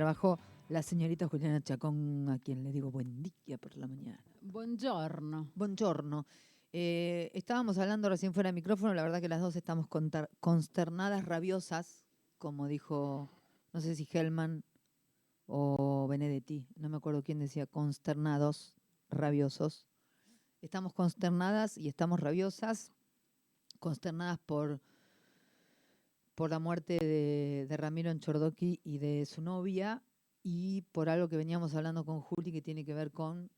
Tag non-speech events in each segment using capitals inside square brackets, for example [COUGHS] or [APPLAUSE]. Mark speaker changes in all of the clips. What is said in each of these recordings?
Speaker 1: trabajo la señorita Juliana Chacón, a quien le digo buen día por la mañana.
Speaker 2: Buongiorno.
Speaker 1: Buongiorno. Eh, estábamos hablando recién fuera de micrófono, la verdad que las dos estamos consternadas, rabiosas, como dijo, no sé si Hellman o Benedetti, no me acuerdo quién decía, consternados, rabiosos. Estamos consternadas y estamos rabiosas, consternadas por, por la muerte de, de Ramiro Enchordoki y de su novia y por algo que veníamos hablando con Juli que tiene que ver con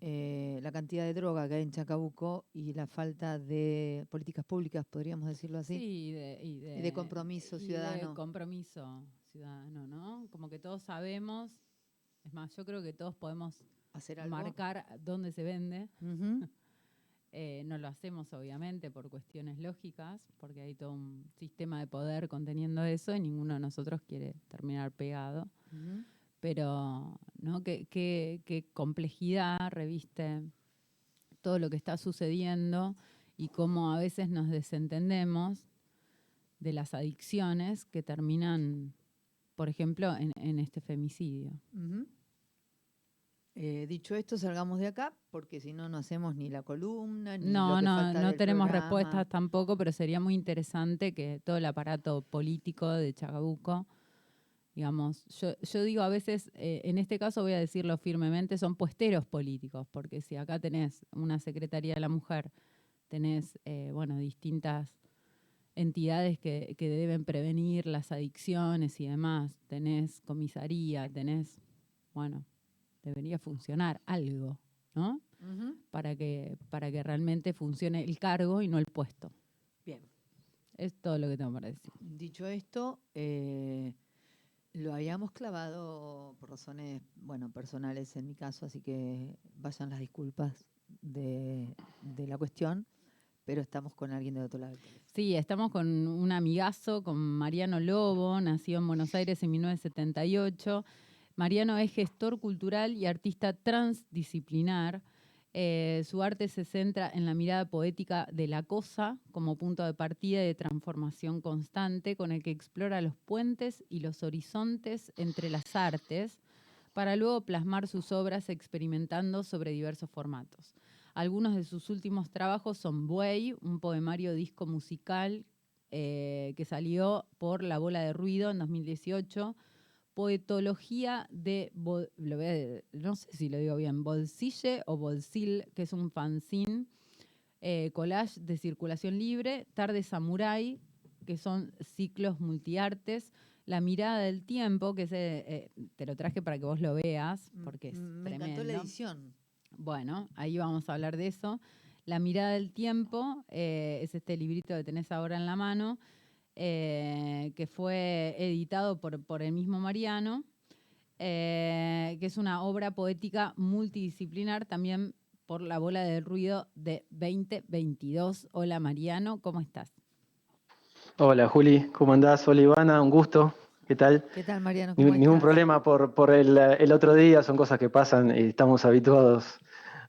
Speaker 1: eh, la cantidad de droga que hay en Chacabuco y la falta de políticas públicas, podríamos decirlo así.
Speaker 2: Sí, y de, y de-
Speaker 1: Y de compromiso
Speaker 2: y de
Speaker 1: ciudadano.
Speaker 2: compromiso ciudadano, ¿no? Como que todos sabemos, es más, yo creo que todos podemos
Speaker 1: Hacer algo.
Speaker 2: marcar dónde se vende.
Speaker 1: Ujú.
Speaker 2: Eh, no lo hacemos, obviamente, por cuestiones lógicas, porque hay todo un sistema de poder conteniendo eso y ninguno de nosotros quiere terminar pegado. Pero ¿no? ¿Qué, qué, qué complejidad reviste todo lo que está sucediendo y cómo a veces nos desentendemos de las adicciones que terminan, por ejemplo, en, en este femicidio.
Speaker 1: Eh, dicho esto, salgamos de acá, porque si no, no hacemos ni la columna, ni lo
Speaker 2: No,
Speaker 1: que
Speaker 2: no,
Speaker 1: falta
Speaker 2: no
Speaker 1: del
Speaker 2: tenemos
Speaker 1: programa.
Speaker 2: respuestas tampoco, pero sería muy interesante que todo el aparato político de Chacabuco, digamos, yo, yo digo a veces, eh, en este caso voy a decirlo firmemente, son puesteros políticos, porque si acá tenés una Secretaría de la Mujer, tenés, eh, bueno, distintas entidades que, que deben prevenir las adicciones y demás, tenés comisaría, tenés, bueno, debería funcionar algo, ¿no? Para que, para que realmente funcione el cargo y no el puesto.
Speaker 1: Bien.
Speaker 2: Es todo lo que tengo para decir.
Speaker 1: Dicho esto, eh, lo habíamos clavado por razones, bueno, personales en mi caso, así que vayan las disculpas de, de la cuestión, pero estamos con alguien de otro lado.
Speaker 2: Sí, estamos con un amigazo, con Mariano Lobo, nacido en Buenos Aires en 1978. Mariano es gestor cultural y artista transdisciplinar. Eh, su arte se centra en la mirada poética de la cosa como punto de partida y de transformación constante con el que explora los puentes y los horizontes entre las artes para luego plasmar sus obras experimentando sobre diversos formatos. Algunos de sus últimos trabajos son Buey, un poemario disco musical eh, que salió por La Bola de Ruido en 2018, Poetología de, lo voy a- no sé si lo digo bien, Bolsille o Bolsil, que es un fanzine, eh, collage de circulación libre, Tarde Samurai, que son ciclos multiartes, La mirada del tiempo, que eh, eh, te lo traje para que vos lo veas, porque es
Speaker 1: Mm, Me
Speaker 2: tremendo.
Speaker 1: encantó la edición.
Speaker 2: Bueno, ahí vamos a hablar de eso. La mirada del tiempo eh, es este librito que tenés ahora en la mano, eh, que fue editado por, por el mismo Mariano, eh, que es una obra poética multidisciplinar también por la bola del ruido de 2022. Hola Mariano, ¿cómo estás?
Speaker 3: Hola Juli, ¿cómo andás? Hola Ivana, un gusto. ¿Qué tal?
Speaker 1: ¿Qué tal, Mariano?
Speaker 3: Ni-
Speaker 1: ¿Cómo
Speaker 3: ningún problema por, por el, eh, el otro día, son cosas que pasan y estamos habituados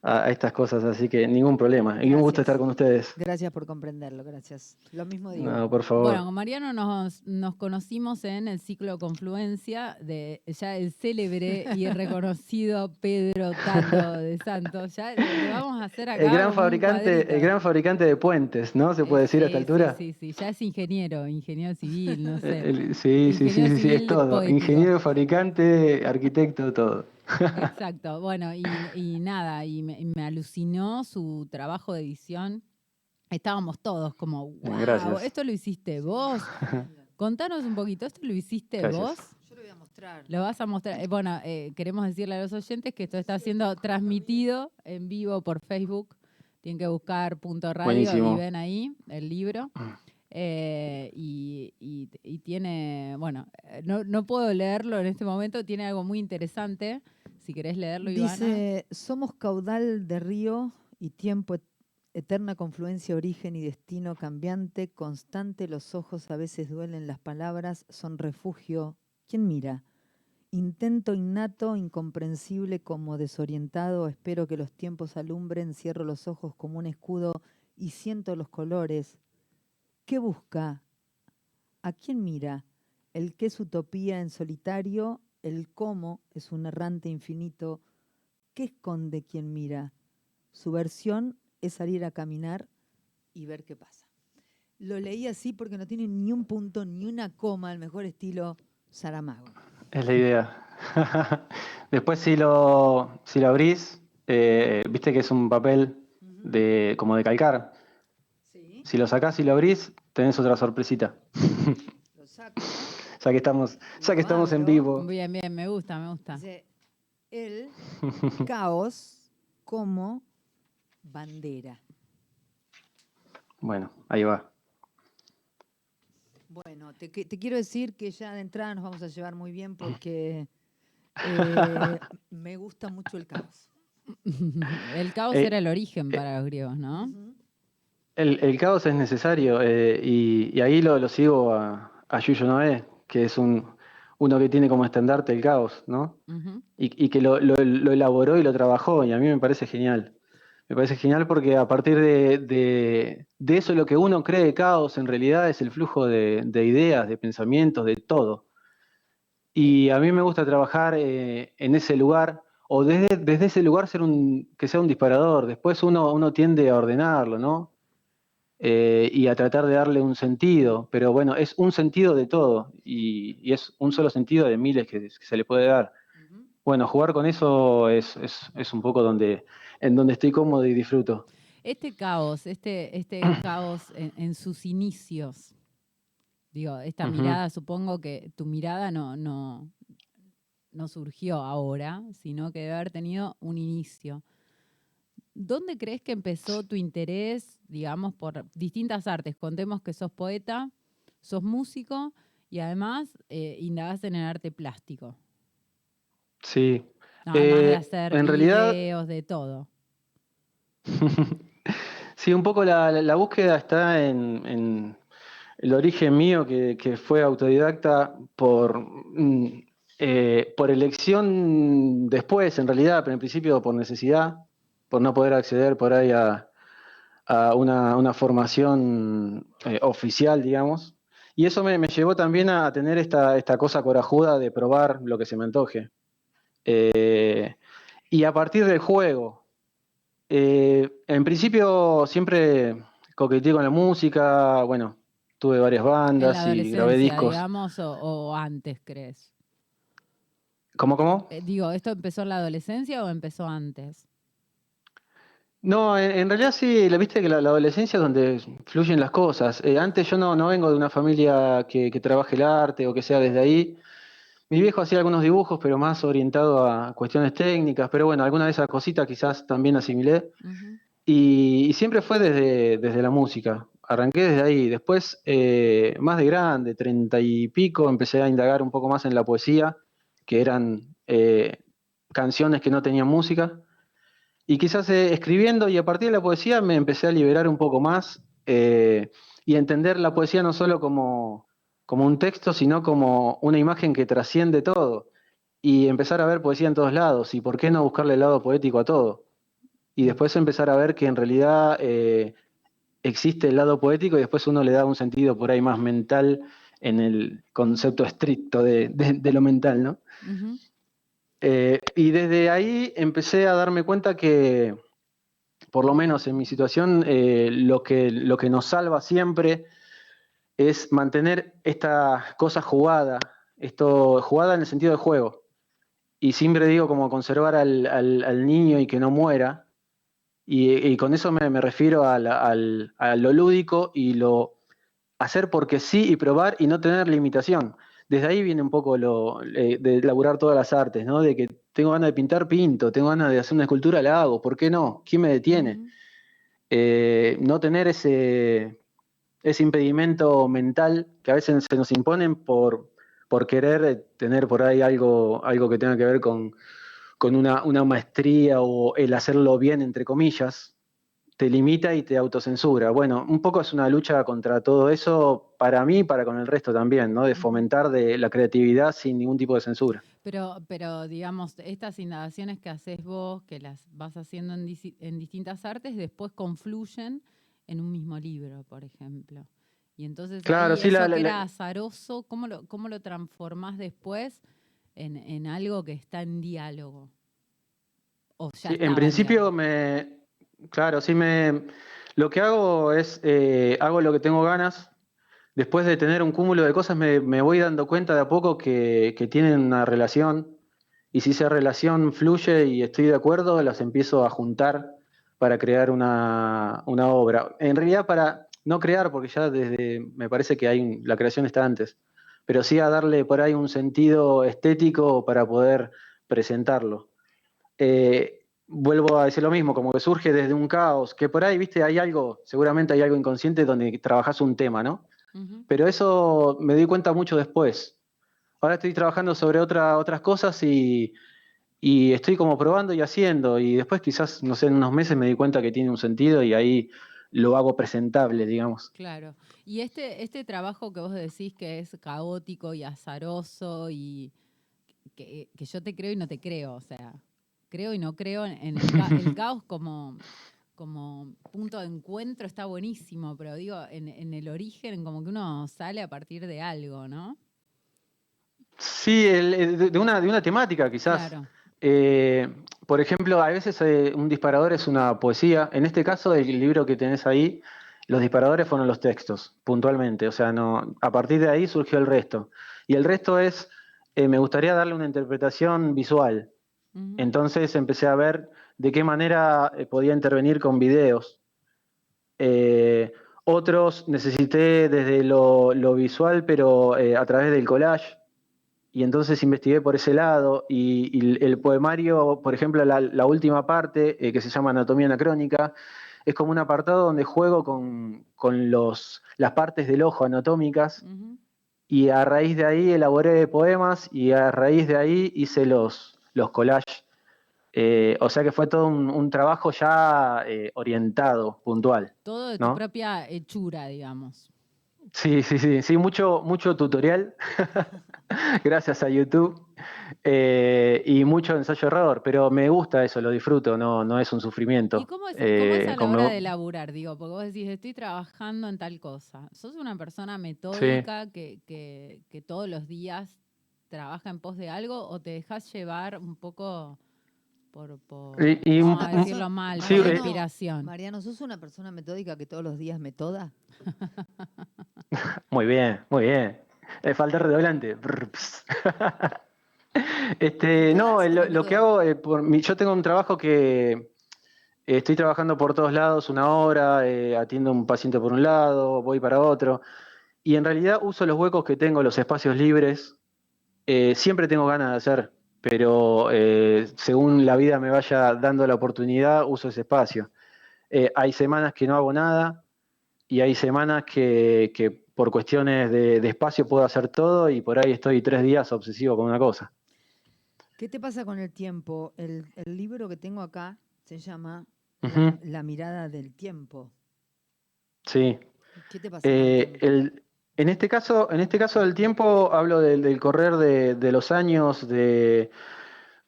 Speaker 3: a, a estas cosas, así que ningún problema. Y un gusto estar con ustedes.
Speaker 1: Gracias por comprenderlo, gracias. Lo mismo digo.
Speaker 3: No, por favor.
Speaker 2: Bueno, con Mariano nos, nos conocimos en el ciclo Confluencia de ya el célebre y [LAUGHS] reconocido Pedro Tato de Santos. Ya le vamos a hacer acá
Speaker 3: el gran fabricante, el gran fabricante de puentes, ¿no? ¿Se puede
Speaker 2: Eh,
Speaker 3: decir a esta
Speaker 2: sí,
Speaker 3: altura?
Speaker 2: Sí, sí, sí, ya es ingeniero, ingeniero civil, no [LAUGHS] sé.
Speaker 3: El- sí, sí, sí, sí, sí, es todo.
Speaker 2: poético.
Speaker 3: Ingeniero, fabricante, arquitecto, todo.
Speaker 2: Exacto, bueno, y, y nada, y me, y me alucinó su trabajo de edición. Estábamos todos como, wow,
Speaker 3: Gracias.
Speaker 2: esto lo hiciste vos. Contanos un poquito, ¿esto lo hiciste
Speaker 3: Gracias.
Speaker 2: vos?
Speaker 1: Yo lo voy a mostrar.
Speaker 2: Lo vas a mostrar. eh, bueno, eh, queremos decirle a los oyentes que esto está siendo transmitido en vivo por Facebook. Tienen que buscar punto radio
Speaker 3: Buenísimo.
Speaker 2: y ven ahí el libro. Eh, y, tiene, bueno, eh, no, no puedo leerlo en este momento, tiene algo muy interesante. Si querés leerlo, Ivana.
Speaker 1: Dice, somos caudal de río y tiempo et- eterna confluencia, origen y destino cambiante, constante, los ojos a veces duelen, las palabras son refugio. ¿Quién mira? Intento innato, incomprensible como desorientado, espero que los tiempos alumbren, cierro los ojos como un escudo y siento los colores. ¿Qué busca? ¿A quién mira? El qué es utopía en solitario, el cómo es un errante infinito. ¿Qué esconde quien mira? Su versión es salir a caminar y ver qué pasa. Lo leí así porque no tiene ni un punto ni una coma, el mejor estilo Saramago.
Speaker 3: Es la idea. [LAUGHS] Después si lo, si lo abrís, eh, viste que es un papel de, como de calcar. Si lo sacás y lo abrís, tenés otra sorpresita.
Speaker 1: lo [LAUGHS] saco.
Speaker 3: Ya que estamos, ya que estamos en vivo.
Speaker 2: Bien, bien, me gusta, me gusta.
Speaker 1: Dice, el [LAUGHS] caos como bandera.
Speaker 3: Bueno, ahí va.
Speaker 1: Bueno, te, quiero decir que ya de entrada nos vamos a llevar muy bien porque [LAUGHS] eh, me gusta mucho el caos.
Speaker 2: El caos
Speaker 3: Eh,
Speaker 2: era el origen para los griegos, ¿no?
Speaker 3: El, el caos es necesario eh, y, y ahí lo, lo sigo a, a Yuyo Noé, que es un, uno que tiene como estandarte el caos, ¿no? Y, y que lo, lo- lo elaboró y lo trabajó, y a mí me parece genial. Me parece genial porque a partir de, de- de eso lo que uno cree de caos en realidad es el flujo de, de ideas, de pensamientos, de todo. Y a mí me gusta trabajar eh, en ese lugar, o desde, desde ese lugar ser un, que sea un disparador. Después uno, uno tiende a ordenarlo, ¿no? Eh, y a tratar de darle un sentido, pero bueno, es un sentido de todo, y, y es un solo sentido de miles que- que se le puede dar. Bueno, jugar con eso es, es, es un poco donde, en donde estoy cómodo y disfruto.
Speaker 2: Este caos, este, este [COUGHS] caos en, en sus inicios, digo, esta mirada, supongo que tu mirada no, no, no surgió ahora, sino que debe haber tenido un inicio. ¿Dónde crees que empezó tu interés, digamos, por distintas artes? Contemos que sos poeta, sos músico y además eh, indagás en el arte plástico.
Speaker 3: Sí.
Speaker 2: Además de
Speaker 3: Eh,
Speaker 2: hacer
Speaker 3: en realidad-
Speaker 2: videos, de todo. [LAUGHS]
Speaker 3: Sí, un poco la, la- la búsqueda está en, en el origen mío, que, que fue autodidacta por, mm, eh, por elección después, en realidad, pero en principio por necesidad, por no poder acceder por ahí a, a una, una formación eh, oficial, digamos. Y eso me, me llevó también a tener esta, esta cosa corajuda de probar lo que se me antoje. Eh, y a partir del juego, eh, en principio siempre coqueteé con la música, bueno, tuve varias bandas y grabé discos.
Speaker 2: digamos, o, o antes, crees?
Speaker 3: ¿Cómo, cómo?
Speaker 2: Eh, digo, ¿esto empezó en la adolescencia o empezó antes?
Speaker 3: No, en, en realidad sí, la viste que la, la adolescencia es donde fluyen las cosas. Eh, antes yo no, no vengo de una familia que, que trabaje el arte o que sea desde ahí. Mi viejo hacía algunos dibujos, pero más orientado a cuestiones técnicas, pero bueno, alguna de esas cositas quizás también asimilé.
Speaker 2: Ujú.
Speaker 3: Y, y siempre fue desde, desde la música. Arranqué desde ahí. Después, eh, más de grande, treinta y pico, empecé a indagar un poco más en la poesía, que eran eh, canciones que no tenían música. Y quizás eh, escribiendo y a partir de la poesía me empecé a liberar un poco más eh, y entender la poesía no solo como, como un texto, sino como una imagen que trasciende todo. Y empezar a ver poesía en todos lados. Y por qué no buscarle el lado poético a todo y después empezar a ver que en realidad eh, existe el lado poético y después uno le da un sentido por ahí más mental en el concepto estricto de, de- lo mental, ¿no? Eh, y desde ahí empecé a darme cuenta que, por lo menos en mi situación, eh, lo, que, lo que nos salva siempre es mantener esta cosa jugada, esto jugada en el sentido de juego. Y siempre digo como conservar al, al- niño y que no muera. Y, con eso me, me refiero a, al- a lo lúdico y lo hacer porque sí y probar y no tener limitación. Desde ahí viene un poco lo eh, de laburar todas las artes, ¿no? De que tengo ganas de pintar, pinto, tengo ganas de hacer una escultura, la hago, ¿por qué no? ¿Quién me detiene? Eh, no tener ese, ese impedimento mental que a veces se nos imponen por, por querer eh, tener por ahí algo, algo que tenga que ver con, con una, una maestría o el hacerlo bien, entre comillas, te limita y te autocensura. Bueno, un poco es una lucha contra todo eso para mí y para con el resto también, ¿no? De fomentar de la creatividad sin ningún tipo de censura.
Speaker 2: Pero, pero digamos, estas indagaciones que haces vos, que las vas haciendo en, distintas artes, después confluyen en un mismo libro, por ejemplo. Y entonces
Speaker 3: Claro, sí,
Speaker 2: eso
Speaker 3: la- la-
Speaker 2: que era azaroso, ¿cómo lo, cómo lo transformás después en, en algo que está en diálogo? O ya
Speaker 3: Sí, en principio me, claro, sí me, lo que hago es, eh, hago lo que tengo ganas. Después de tener un cúmulo de cosas, me, voy dando cuenta de a poco que, tienen una relación. Y si esa relación fluye y estoy de acuerdo, las empiezo a juntar para crear una, una obra. En realidad para no crear, porque ya desde, me parece que hay la creación está antes, pero sí a darle por ahí un sentido estético para poder presentarlo. Eh, vuelvo a decir lo mismo, como que surge desde un caos, que por ahí, viste, hay algo, seguramente hay algo inconsciente donde trabajas un tema, ¿no? Pero eso me di cuenta mucho después. Ahora estoy trabajando sobre otra, otras cosas y, y estoy como probando y haciendo. Y después quizás, no sé, en unos meses me di cuenta que tiene un sentido y ahí lo hago presentable, digamos.
Speaker 2: Claro. Y este, este trabajo que vos decís que es caótico y azaroso y que, que yo te creo y no te creo, o sea, creo y no creo en, [LAUGHS] el, ca- el caos como, como punto de encuentro está buenísimo, pero digo, en, en el origen como que uno sale a partir de algo, ¿no?
Speaker 3: Sí, el- de, de una, de una temática quizás.
Speaker 2: Claro.
Speaker 3: Eh, por ejemplo, a veces eh, un disparador es una poesía. En este caso, el libro que tenés ahí, los disparadores fueron los textos, puntualmente. O sea, no, a partir de ahí surgió el resto. Y el resto es, eh, me gustaría darle una interpretación visual. Entonces empecé a ver de qué manera eh, podía intervenir con videos. Eh, otros necesité desde lo, lo visual, pero eh, a través del collage. Y entonces investigué por ese lado. Y, y el poemario, por ejemplo, la, la última parte, eh, que se llama Anatomía Anacrónica, es como un apartado donde juego con, con los, las partes del ojo anatómicas y a raíz de ahí elaboré poemas y a raíz de ahí hice los, los collages. Eh, o sea que fue todo un, un trabajo ya eh, orientado, puntual.
Speaker 2: Todo de tu
Speaker 3: ¿no?
Speaker 2: propia hechura, digamos.
Speaker 3: Sí, sí, sí, sí, mucho, mucho tutorial, [LAUGHS] gracias a YouTube, eh, y mucho ensayo-error, pero me gusta eso, lo disfruto, no, no es un sufrimiento.
Speaker 2: ¿Y cómo es, cómo es a la hora de laburar? Digo, porque vos decís, estoy trabajando en tal cosa. ¿Sos una persona metódica que, que- que todos los días trabaja en pos de algo o te dejas llevar un poco por, por
Speaker 3: Y- y
Speaker 2: vamos a decirlo mal,
Speaker 3: sí,
Speaker 2: por
Speaker 3: eh,
Speaker 2: inspiración?
Speaker 1: Mariano, ¿sos una persona metódica que todos los días me toda? [LAUGHS]
Speaker 3: Muy bien, muy bien. Eh, falta redoblante. [LAUGHS] Este, no,
Speaker 1: haces,
Speaker 3: lo, lo que hago, eh, por mi- yo tengo un trabajo que eh, estoy trabajando por todos lados una hora, eh, atiendo a un paciente por un lado, voy para otro, y en realidad uso los huecos que tengo, los espacios libres. Eh, siempre tengo ganas de hacer, pero eh, según la vida me vaya dando la oportunidad, uso ese espacio. Eh, hay semanas que no hago nada, y hay semanas que, que por cuestiones de, de espacio puedo hacer todo y por ahí estoy tres días obsesivo con una cosa.
Speaker 1: ¿Qué te pasa con el tiempo? El, el libro que tengo acá se llama la, La mirada del tiempo.
Speaker 3: Sí.
Speaker 1: ¿Qué te pasa? con el
Speaker 3: Eh,
Speaker 1: tiempo?
Speaker 3: el- en, este caso, en este caso del tiempo hablo del, del correr de, de los años, de,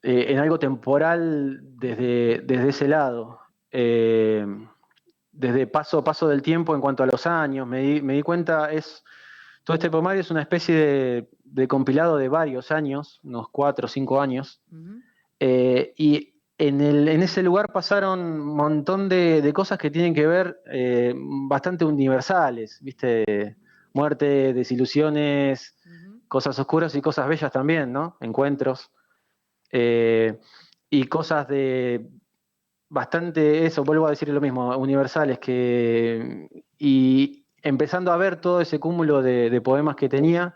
Speaker 3: eh, en algo temporal desde, desde ese lado. Eh, desde paso a paso del tiempo en cuanto a los años, me di, me di cuenta, es todo este poemario es una especie de, de compilado de varios años, unos cuatro o cinco años. Eh, y en, el- en ese lugar pasaron un montón de, de cosas que tienen que ver bastante universales, ¿viste? Muerte, desilusiones, cosas oscuras y cosas bellas también, ¿no? Encuentros. Eh, y cosas de bastante, eso, vuelvo a decir lo mismo, universales, que. Y empezando a ver todo ese cúmulo de, de poemas que tenía,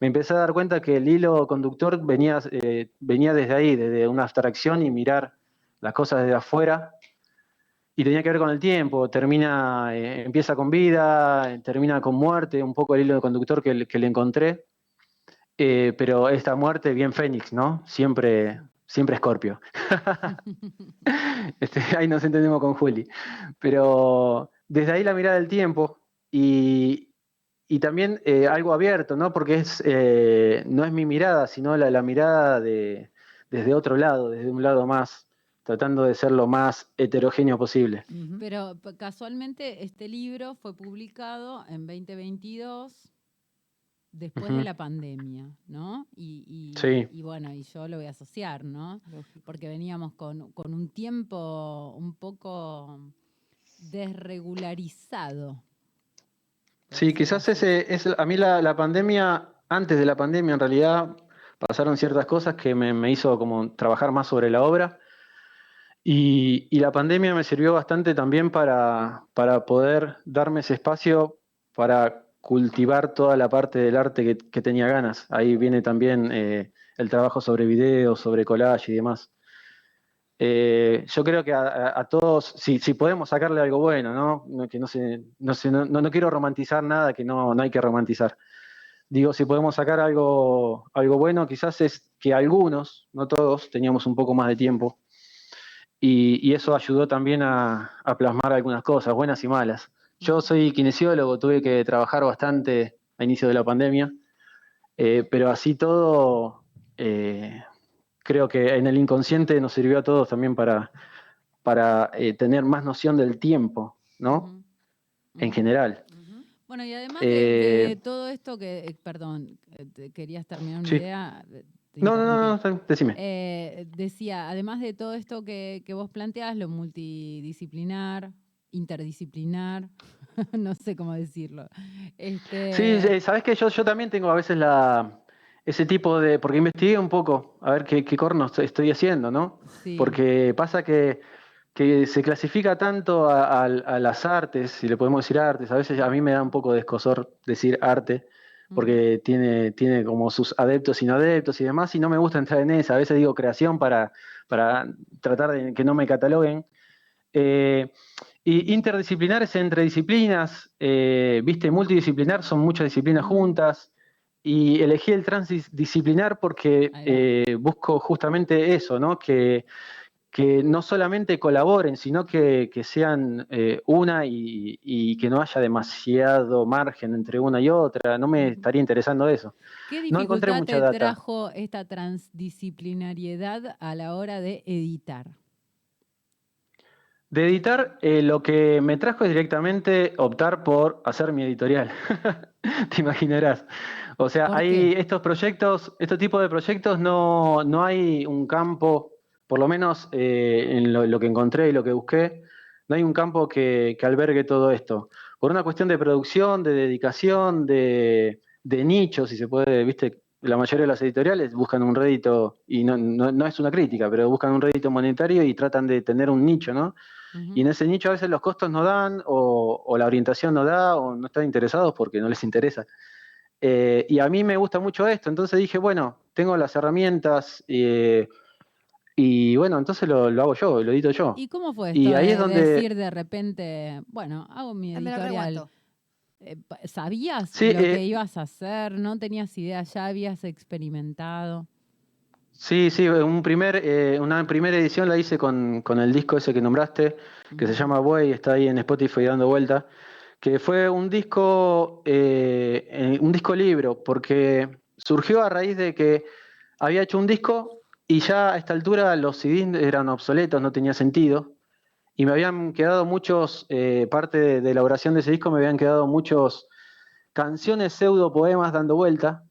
Speaker 3: me empecé a dar cuenta que el hilo conductor venía, eh, venía desde ahí, desde una abstracción y mirar las cosas desde afuera. Y tenía que ver con el tiempo, termina, eh, empieza con vida, termina con muerte, un poco el hilo conductor que, le- que le encontré. Eh, pero esta muerte bien Fénix, ¿no? Siempre, siempre Escorpio. [LAUGHS] Este, ahí nos entendemos con Juli. Pero desde ahí la mirada del tiempo y, y también eh, algo abierto, ¿no? Porque es, no es mi mirada, sino la, la mirada de, desde otro lado, desde un lado más, tratando de ser lo más heterogéneo posible.
Speaker 2: Pero casualmente este libro fue publicado en 2022 después de la pandemia, ¿no? Y, y, bueno, y yo lo voy a asociar, ¿no? Porque veníamos con, un tiempo un poco desregularizado.
Speaker 3: Sí, quizás ese es a mí la, pandemia, antes de la pandemia en realidad pasaron ciertas cosas que me, hizo como trabajar más sobre la obra. Y, y, la pandemia me sirvió bastante también para, para poder darme ese espacio para cultivar toda la parte del arte que, tenía ganas. Ahí viene también eh, el trabajo sobre videos, sobre collage y demás. Eh, yo creo que a, todos, si, podemos sacarle algo bueno, ¿no? que no, no, no, quiero romantizar nada que no, hay que romantizar. Digo, si podemos sacar algo, algo bueno, quizás es que algunos, no todos, teníamos un poco más de tiempo. Y, eso ayudó también a plasmar algunas cosas, buenas y malas. Yo soy kinesiólogo, tuve que trabajar bastante a inicio de la pandemia, eh, pero así todo, eh, creo que en el inconsciente nos sirvió a todos también para, para eh, tener más noción del tiempo, ¿no? En general.
Speaker 2: Bueno, y además de, todo esto que, perdón, querías terminar una idea.
Speaker 3: No, no, no, no, decime.
Speaker 2: decía, además de todo esto que, que vos planteas, lo multidisciplinar, interdisciplinar, [LAUGHS] no sé cómo decirlo.
Speaker 3: Este... Sí, sabes que yo, yo también tengo a veces la, ese tipo de, porque investigué un poco, a ver qué, qué corno estoy haciendo, ¿no? Porque pasa que, que, se clasifica tanto a, las artes, si le podemos decir artes, a veces a mí me da un poco de escosor decir arte, porque tiene, tiene como sus adeptos y no adeptos y demás, y no me gusta entrar en esa, a veces digo creación para, para tratar de que no me cataloguen. Eh, y interdisciplinares entre disciplinas, eh, viste, multidisciplinar son muchas disciplinas juntas. Y elegí el transdisciplinar porque eh, busco justamente eso, ¿no? Que, que no solamente colaboren, sino que, sean eh, una y, que no haya demasiado margen entre una y otra. No me estaría interesando eso.
Speaker 2: ¿Qué dificultad te trajo esta transdisciplinariedad a la hora de editar?
Speaker 3: De editar, eh, lo que me trajo es directamente optar por hacer mi editorial. [LAUGHS] Te imaginarás. O sea, hay estos proyectos, este tipo de proyectos, no, no hay un campo, por lo menos eh, en lo, que encontré y lo que busqué, no hay un campo que, albergue todo esto. Por una cuestión de producción, de dedicación, de, de nicho, si se puede, viste, la mayoría de las editoriales buscan un rédito, y no, no, es una crítica, pero buscan un rédito monetario y tratan de tener un nicho, ¿no? Y en ese nicho a veces los costos no dan, o, la orientación no da, o no están interesados porque no les interesa. Eh, y a mí me gusta mucho esto, entonces dije, bueno, tengo las herramientas, eh, y bueno, entonces lo, hago yo, lo edito yo.
Speaker 2: ¿Y cómo fue esto y ahí de es donde... decir de repente, bueno, hago mi editorial? Eh, ¿Sabías lo que ibas a hacer? ¿No tenías idea? ¿Ya habías experimentado?
Speaker 3: Sí, sí, un primer, eh, una primera edición la hice con, el disco ese que nombraste, que se llama Buey, está ahí en Spotify dando vuelta, que fue un disco, eh, un disco libro, porque surgió a raíz de que había hecho un disco y ya a esta altura los CDs eran obsoletos, no tenía sentido, y me habían quedado muchos, eh, parte de, de, elaboración de ese disco, me habían quedado muchos canciones pseudo poemas dando vuelta,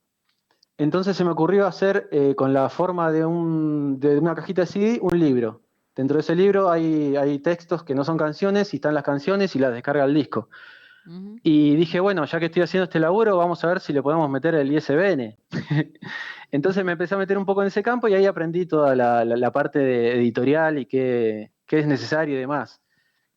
Speaker 3: entonces se me ocurrió hacer eh, con la forma de, una cajita de CD un libro. Dentro de ese libro hay, textos que no son canciones y están las canciones y las descarga el disco. Y dije, bueno, ya que estoy haciendo este laburo, vamos a ver si le podemos meter el ISBN. [LAUGHS] Entonces me empecé a meter un poco en ese campo y ahí aprendí toda la, parte de editorial y qué, es necesario y demás.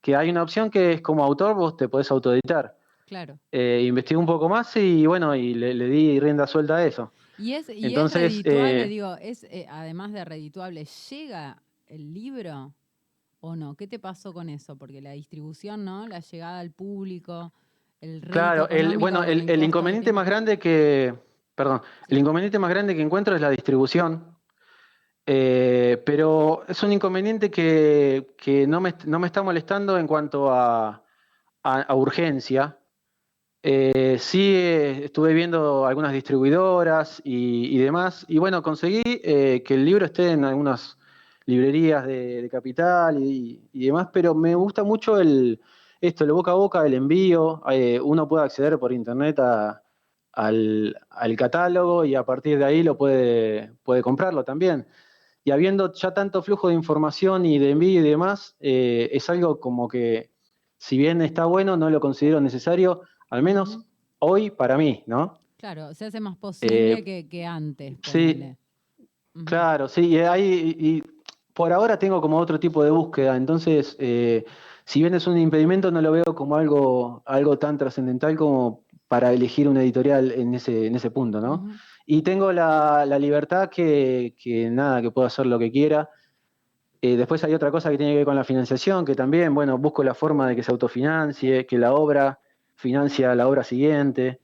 Speaker 3: Que hay una opción que es como autor, vos te podés autoeditar.
Speaker 2: Claro.
Speaker 3: Eh, investigué un poco más y bueno, y le, le di rienda suelta a eso.
Speaker 2: Y es, y redituable, eh, digo, es, eh, además de redituable, ¿llega el libro o no? ¿Qué te pasó con eso? Porque la distribución, ¿no? La llegada al público, el
Speaker 3: Claro, el, bueno, el, inconveniente más grande que, perdón, el inconveniente más grande que encuentro es la distribución. Eh, pero es un inconveniente que, no, me, no, me, está molestando en cuanto a, a urgencia, eh, sí, eh, estuve viendo algunas distribuidoras y, demás, y bueno, conseguí que el libro esté en algunos, librerías de, Capital y, demás, pero me gusta mucho el, esto, el boca a boca, el envío. Eh, uno puede acceder por internet al, catálogo y a partir de ahí lo puede, puede comprarlo también. Y habiendo ya tanto flujo de información y de envío y demás, eh, es algo como que, si bien está bueno, no lo considero necesario, al menos hoy para mí, ¿no?
Speaker 2: Claro, se hace más posible eh, que, antes.
Speaker 3: Sí, claro, sí, y, hay, y, por ahora tengo como otro tipo de búsqueda, entonces, eh, si bien es un impedimento, no lo veo como algo, algo tan trascendental como para elegir una editorial en ese, en ese punto, ¿no? Y tengo la, libertad que, nada, que puedo hacer lo que quiera. Eh, después hay otra cosa que tiene que ver con la financiación, que también, bueno, busco la forma de que se autofinancie, que la obra financia la obra siguiente.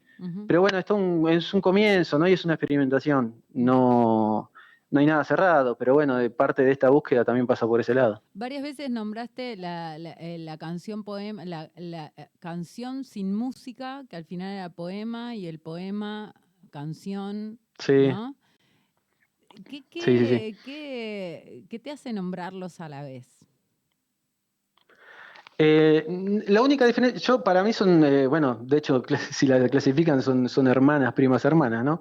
Speaker 3: Pero bueno, esto es un comienzo, ¿no? Y es una experimentación. No, no hay nada cerrado, pero bueno, de parte de esta búsqueda también pasa por ese lado.
Speaker 2: Varias veces nombraste la, eh, canción poema, la, eh, canción sin música, que al final era poema, y el poema, canción.
Speaker 3: Sí.
Speaker 2: ¿Qué, qué, qué, te hace nombrarlos a la vez?
Speaker 3: Eh, la única diferencia, yo para mí son, bueno, de hecho, [LAUGHS] si la clasifican son, son hermanas, primas hermanas, ¿no?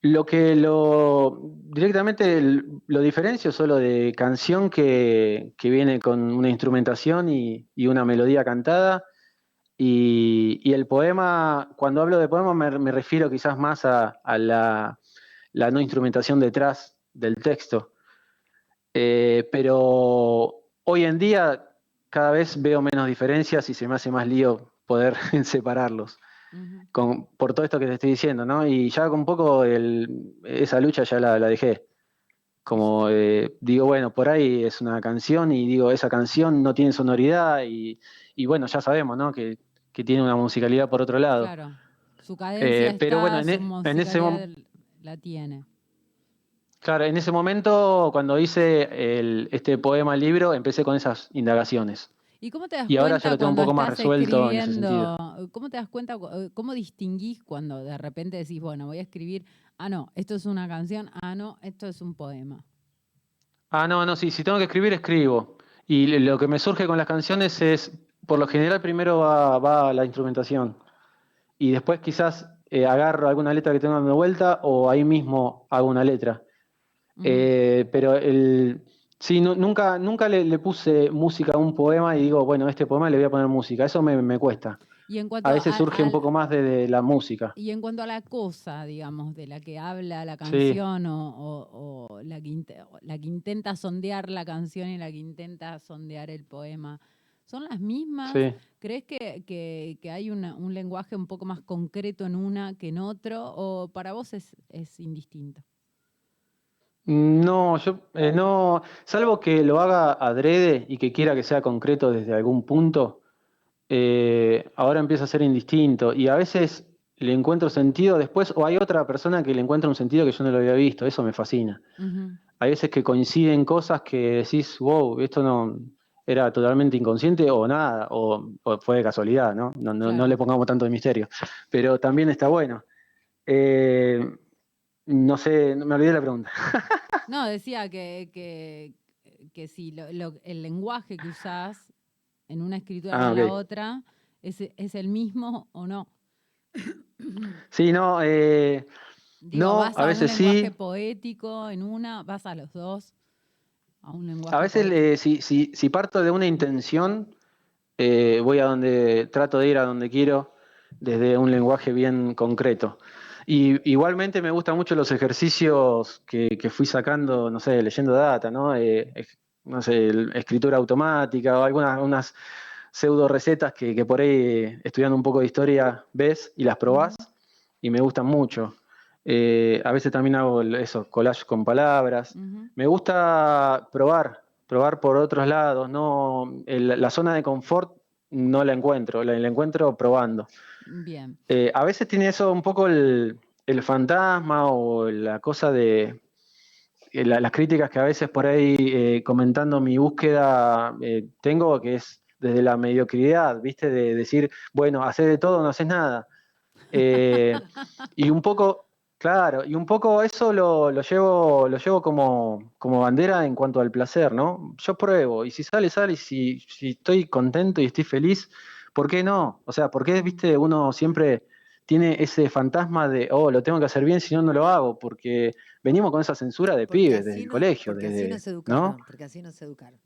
Speaker 3: Lo que lo directamente lo diferencio solo de canción que, viene con una instrumentación y, una melodía cantada. Y, el poema, cuando hablo de poema me, refiero quizás más a, la, no instrumentación detrás del texto. Eh, pero hoy en día cada vez veo menos diferencias y se me hace más lío poder [LAUGHS] separarlos por todo esto que te estoy diciendo, ¿no? Y ya con un poco esa lucha ya la, dejé. Como eh, digo, bueno, por ahí es una canción y digo, esa canción no tiene sonoridad y, bueno, ya sabemos, ¿no? Que, tiene una musicalidad por otro lado.
Speaker 2: Claro, su cadencia eh, pero bueno, en, e, en ese momento la tiene.
Speaker 3: Claro, en ese momento, cuando hice este poema libro, empecé con esas indagaciones.
Speaker 2: ¿Y cómo te das
Speaker 3: ahora ya lo tengo un poco más resuelto en ese sentido.
Speaker 2: ¿Cómo te das cuenta, eh, cómo distinguís cuando de repente decís, bueno, voy a escribir, ah, no, esto es una canción, ah, no, esto es un poema?
Speaker 3: Ah, no, no, sí, si tengo que escribir, escribo. Y lo que me surge con las canciones es, por lo general, primero va, la instrumentación. Y después quizás eh, agarro alguna letra que tengo dando vuelta o ahí mismo hago una letra. Eh, pero el, Sí, nunca, nunca le, puse música a un poema y digo, bueno, este poema le voy a poner música. Eso me, cuesta. a veces surge un poco más de, la música.
Speaker 2: Y en cuanto a la cosa, digamos, de la que habla la canción o, la, que, la, que, intenta sondear la canción y la que intenta sondear el poema, ¿son las mismas? ¿Crees que, hay un lenguaje un poco más concreto en una que en otro o para vos es, es indistinto?
Speaker 3: No, yo eh, no, salvo que lo haga adrede y que quiera que sea concreto desde algún punto, eh, ahora empieza a ser indistinto y a veces le encuentro sentido después o hay otra persona que le encuentra un sentido que yo no lo había visto, eso me fascina. Hay veces que coinciden cosas que decís, wow, esto no era totalmente inconsciente o nada, o, fue de casualidad, ¿no? No, no, le pongamos tanto de misterio, pero también está bueno. Eh, no sé, me olvidé la pregunta. [LAUGHS]
Speaker 2: no, decía que, que, si el lenguaje que usás en una escritura ah, en la otra es, el mismo o no. [CLEARS THROAT]
Speaker 3: Sí, no, eh, no, a, veces sí.
Speaker 2: un lenguaje poético en una, vas a los dos. A un lenguaje.
Speaker 3: A veces, eh, si, si, si, parto de una intención, eh, voy a donde trato de ir a donde quiero desde un lenguaje bien concreto. Y igualmente me gustan mucho los ejercicios que, fui sacando, no sé, leyendo data, ¿no? Eh, no sé, escritura automática o algunas unas pseudo recetas que, por ahí, estudiando un poco de historia, ves y las probás y me gustan mucho. Eh, a veces también hago eso, collage con palabras. Me gusta probar, probar por otros lados. No, la zona de confort no la encuentro, la encuentro probando.
Speaker 2: Bien.
Speaker 3: Eh, a veces tiene eso un poco el, fantasma o la cosa de eh, las críticas que a veces por ahí eh, comentando mi búsqueda tengo, que es desde la mediocridad, ¿viste? De decir, bueno, haces de todo, no haces nada. y un poco, Claro, y un poco eso lo, llevo, lo llevo como, como, bandera en cuanto al placer, ¿no? Yo pruebo, y si sale, sale, y si, si, estoy contento y estoy feliz, ¿por qué no? O sea, ¿por qué, viste, uno siempre tiene ese fantasma de, oh, lo tengo que hacer bien, si no, no lo hago? Porque venimos con esa censura de pibes, desde el colegio.
Speaker 1: Porque
Speaker 3: desde,
Speaker 1: así nos educaron, porque así nos educaron.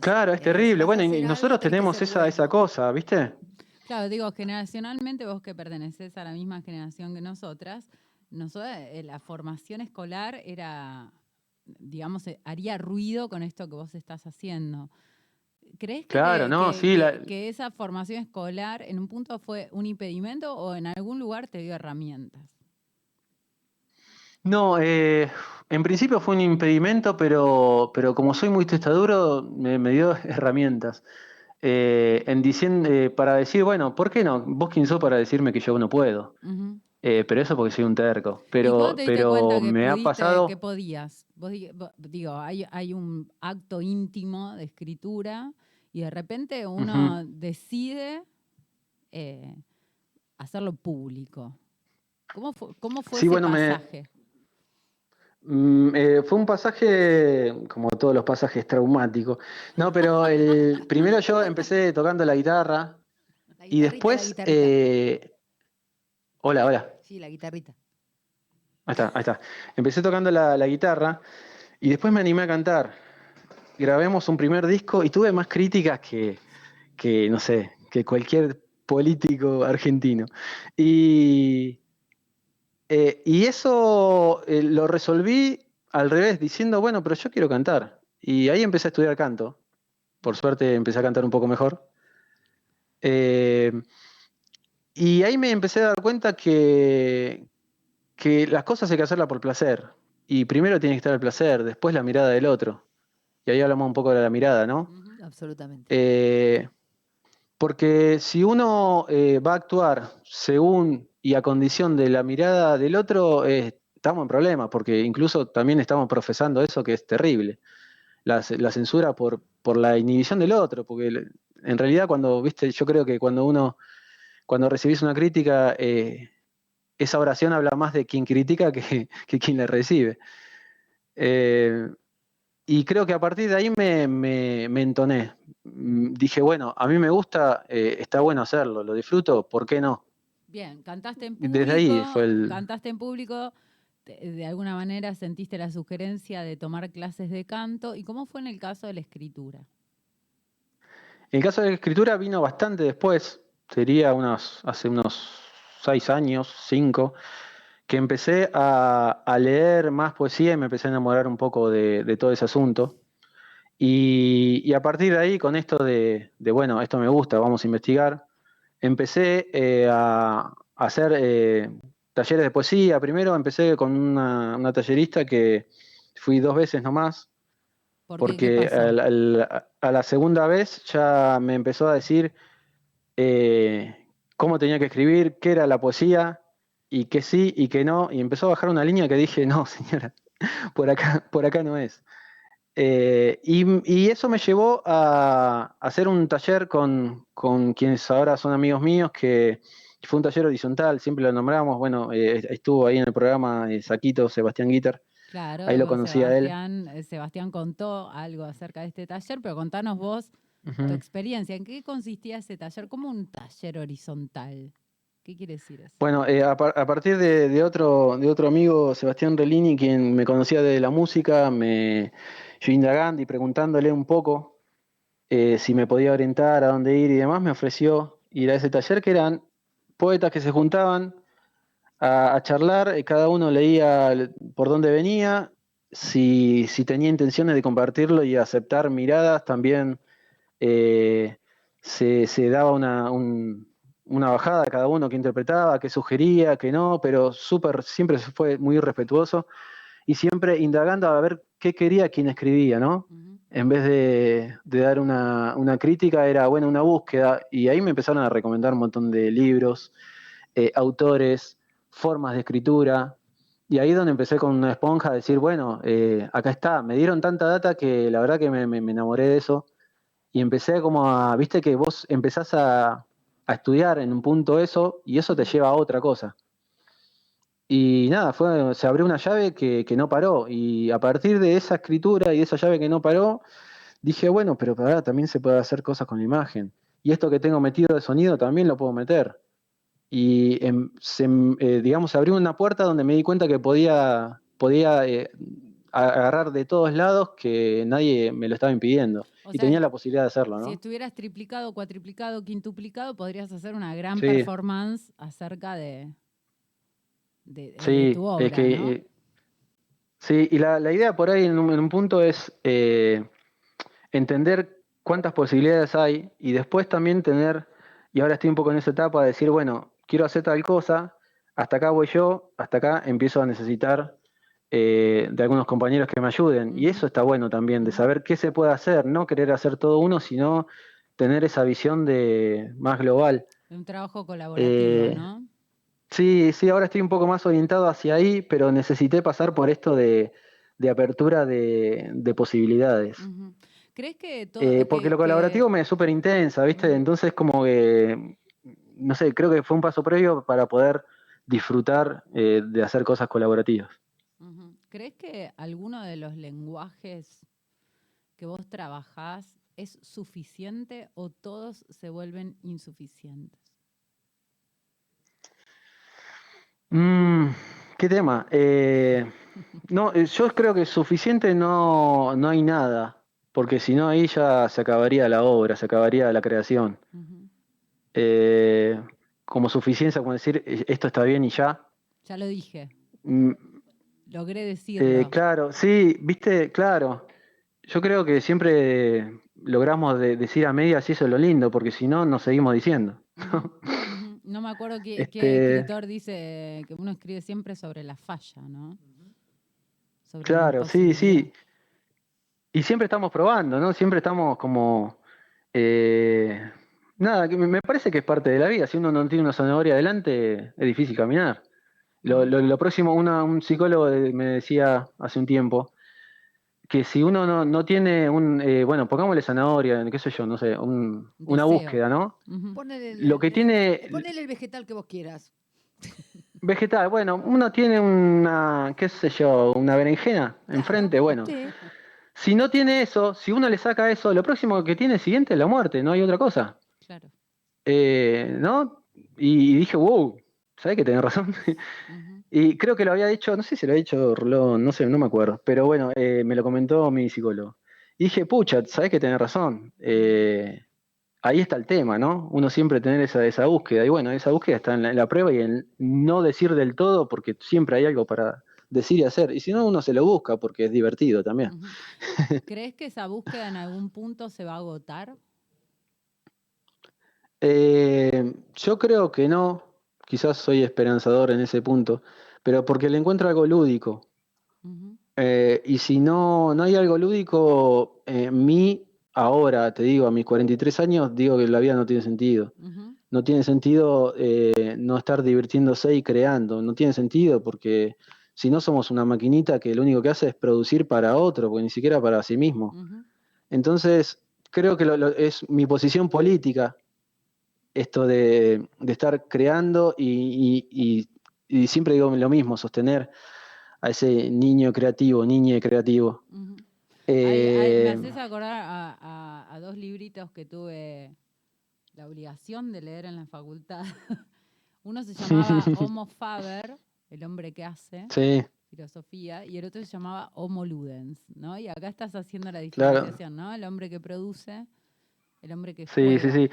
Speaker 3: claro, es terrible. Bueno, y nosotros tenemos esa, esa cosa, ¿viste?
Speaker 2: Claro, digo, generacionalmente vos que perteneces a la misma generación que nosotras, nosotras eh, la formación escolar era, digamos, eh, haría ruido con esto que vos estás haciendo. ¿Crees
Speaker 3: claro,
Speaker 2: que,
Speaker 3: no, sí,
Speaker 2: que, esa formación escolar en un punto fue un impedimento o en algún lugar te dio herramientas?
Speaker 3: No, eh, en principio fue un impedimento, pero, pero como soy muy testaduro, me, me dio [LAUGHS] herramientas. Eh, en diciendo, eh, para decir, bueno, ¿por qué no? Vos quién sos para decirme que yo no puedo. Eh, pero eso porque soy un terco. Pero, pero me ha pasado.
Speaker 2: que podías? digo, hay, un acto íntimo de escritura y de repente uno decide hacerlo público. ¿Cómo fue, cómo fue ese pasaje?
Speaker 3: Mm, eh, fue un pasaje, como todos los pasajes, traumáticos. No, pero el, [LAUGHS] primero yo empecé tocando la guitarra y después... Eh, hola, hola.
Speaker 1: Sí, la guitarrita.
Speaker 3: Ahí está, ahí está. Empecé tocando la, guitarra y después me animé a cantar. Grabemos un primer disco y tuve más críticas que, que no sé, que cualquier político argentino. Y, eh, y eso eh, lo resolví al revés, diciendo, bueno, pero yo quiero cantar. Y ahí empecé a estudiar canto. Por suerte empecé a cantar un poco mejor. Eh, y ahí me empecé a dar cuenta que, que las cosas hay que hacerlas por placer. Y primero tiene que estar el placer, después la mirada del otro. Y ahí hablamos un poco de la mirada, ¿no?
Speaker 1: absolutamente.
Speaker 3: porque si uno va a actuar según y a condición de la mirada del otro, eh, estamos en problemas, porque incluso también estamos profesando eso que es terrible. La, censura por, por la inhibición del otro, porque en realidad cuando, viste, yo creo que cuando uno, cuando recibís una crítica, eh, esa oración habla más de quien critica que, [LAUGHS] que quien la recibe. Eh, y creo que a partir de ahí me, me, entoné. Mm, dije, bueno, a mí me gusta, está bueno hacerlo, lo disfruto, ¿por qué no?
Speaker 2: Bien, cantaste en público. Desde ahí fue el... Cantaste en público, de alguna manera sentiste la sugerencia de tomar clases de canto. ¿Y cómo fue en el caso de la escritura?
Speaker 3: En el caso de la escritura vino bastante después, sería unos, hace unos seis años, cinco, que empecé a, leer más poesía y me empecé a enamorar un poco de, todo ese asunto. Y, a partir de ahí, con esto de, bueno, esto me gusta, vamos a investigar, empecé eh, a, hacer eh, talleres de poesía. Primero empecé con una, tallerista que fui dos veces nomás, porque a la segunda vez ya me empezó a decir eh, cómo tenía que escribir, qué era la poesía, y que sí y que no, y empezó a bajar una línea que dije, [LAUGHS] no, señora, por acá, por acá no es. Eh, y, eso me llevó a, hacer un taller con, quienes ahora son amigos míos, que fue un taller horizontal, siempre lo nombramos. Bueno, eh, estuvo ahí en el programa eh, Saquito, Sebastián Guitar.
Speaker 2: Claro,
Speaker 3: ahí lo conocía
Speaker 2: él. Sebastián contó algo acerca de este taller, pero contanos vos tu experiencia. ¿En qué consistía ese taller? ¿Cómo un taller horizontal? ¿Qué quiere decir eso?
Speaker 3: Bueno, a, partir de, otro, de otro amigo, Sebastián Relini, quien me conocía de la música, me, yo indagando y preguntándole un poco eh, si me podía orientar a dónde ir y demás, me ofreció ir a ese taller que eran poetas que se juntaban a, charlar, eh, cada uno leía por dónde venía, si, tenía intenciones de compartirlo y aceptar miradas, también eh, se, daba una, una bajada a cada uno que interpretaba, que sugería, que no, pero súper, siempre fue muy respetuoso y siempre indagando a ver qué quería quien escribía, ¿no? En vez de, dar una, crítica, era, bueno, una búsqueda, y ahí me empezaron a recomendar un montón de libros, eh, autores, formas de escritura, y ahí es donde empecé con una esponja a decir, bueno, eh, acá está, me dieron tanta data que la verdad que me, enamoré de eso, y empecé como a, viste que vos empezás a, a estudiar en un punto eso, y eso te lleva a otra cosa. y nada, fue, se abrió una llave que, que, no paró. Y a partir de esa escritura y esa llave que no paró, dije, bueno, pero ahora también se puede hacer cosas con la imagen. Y esto que tengo metido de sonido también lo puedo meter. Y se, eh, digamos, se abrió una puerta donde me di cuenta que podía, podía eh, agarrar de todos lados que nadie me lo estaba impidiendo. Y tenía la posibilidad de hacerlo, ¿no?
Speaker 2: Si estuvieras triplicado, cuatriplicado, quintuplicado, podrías hacer una gran performance acerca de,
Speaker 3: sí, es que, eh, sí, y la, idea por ahí en un, punto es eh, entender cuántas posibilidades hay y después también tener, y ahora estoy un poco en esa etapa de decir, bueno, quiero hacer tal cosa, hasta acá voy yo, hasta acá empiezo a necesitar eh, de algunos compañeros que me ayuden. Y eso está bueno también, de saber qué se puede hacer, no querer hacer todo uno, sino tener esa visión de más global.
Speaker 2: Un trabajo colaborativo, ¿no?
Speaker 3: Sí, sí, ahora estoy un poco más orientado hacia ahí, pero necesité pasar por esto de, apertura de, posibilidades.
Speaker 2: ¿Crees que todo.?
Speaker 3: Eh, porque lo colaborativo me es súper intensa, ¿viste? Entonces, como que. No sé, creo que fue un paso previo para poder disfrutar eh, de hacer cosas colaborativas.
Speaker 2: ¿Crees que alguno de los lenguajes que vos trabajás es suficiente o todos se vuelven insuficientes?
Speaker 3: Mm, ¿Qué tema? Eh, no, eh, yo creo que suficiente no, no hay nada, porque si no ahí ya se acabaría la obra, se acabaría la creación. Eh, como suficiencia, como decir, esto está bien y ya.
Speaker 2: Ya lo dije. Mm, Logré
Speaker 3: decirlo. claro, sí, viste, claro. Yo creo que siempre logramos decir a medias y eso es lo lindo, porque si no, nos seguimos diciendo. [LAUGHS]
Speaker 2: No me acuerdo qué, este escritor dice que uno escribe siempre sobre la falla, ¿no?
Speaker 3: claro, sí, sí. Y siempre estamos probando, ¿no? Siempre estamos como... Eh, nada, me parece que es parte de la vida. Si uno no tiene una zanahoria adelante, es difícil caminar. Lo, lo, próximo, un psicólogo me decía hace un tiempo, que si uno no, no tiene un, eh, bueno, pongámosle zanahoria, qué sé yo, no sé, una búsqueda, ¿no? Lo que tiene...
Speaker 1: Ponele el vegetal que vos quieras. [LAUGHS]
Speaker 3: Vegetal, bueno, uno tiene una, qué sé yo, una berenjena enfrente, [LAUGHS] bueno. Si no tiene eso, si uno le saca eso, lo próximo que tiene siguiente es la muerte, no hay otra cosa. Claro. Eh, ¿No? Y, dije, wow, ¿sabes que tenés razón? [LAUGHS] Y creo que lo había dicho, no sé si lo había dicho Rolón, no sé, no me acuerdo, pero bueno, eh, me lo comentó mi psicólogo. Y dije, pucha, sabes que tenés razón. Eh, ahí está el tema, ¿no? Uno siempre tener esa, esa búsqueda. Y bueno, esa búsqueda está en la, prueba y en no decir del todo, porque siempre hay algo para decir y hacer. Y si no, uno se lo busca porque es divertido también. [LAUGHS]
Speaker 2: ¿Crees que esa búsqueda en algún punto se va a agotar?
Speaker 3: Eh, yo creo que no quizás soy esperanzador en ese punto, pero porque le encuentro algo lúdico. Eh, y si no, no hay algo lúdico, en mí, ahora, te digo, a mis 43 años, digo que la vida no tiene sentido. No tiene sentido eh, no estar divirtiéndose y creando. No tiene sentido porque si no somos una maquinita que lo único que hace es producir para otro, porque ni siquiera para sí mismo. Entonces, creo que es mi posición política esto de, estar creando y, siempre digo lo mismo, sostener a ese niño creativo, niñe creativo.
Speaker 2: me eh, haces acordar a, dos libritos que tuve la obligación de leer en la facultad. [LAUGHS] Uno se llamaba [LAUGHS] Homo Faber, el hombre que hace filosofía, y el otro se llamaba Homo Ludens, ¿no? Y acá estás haciendo la diferenciación, ¿no? El hombre que produce, el hombre que
Speaker 3: Sí, sí, sí.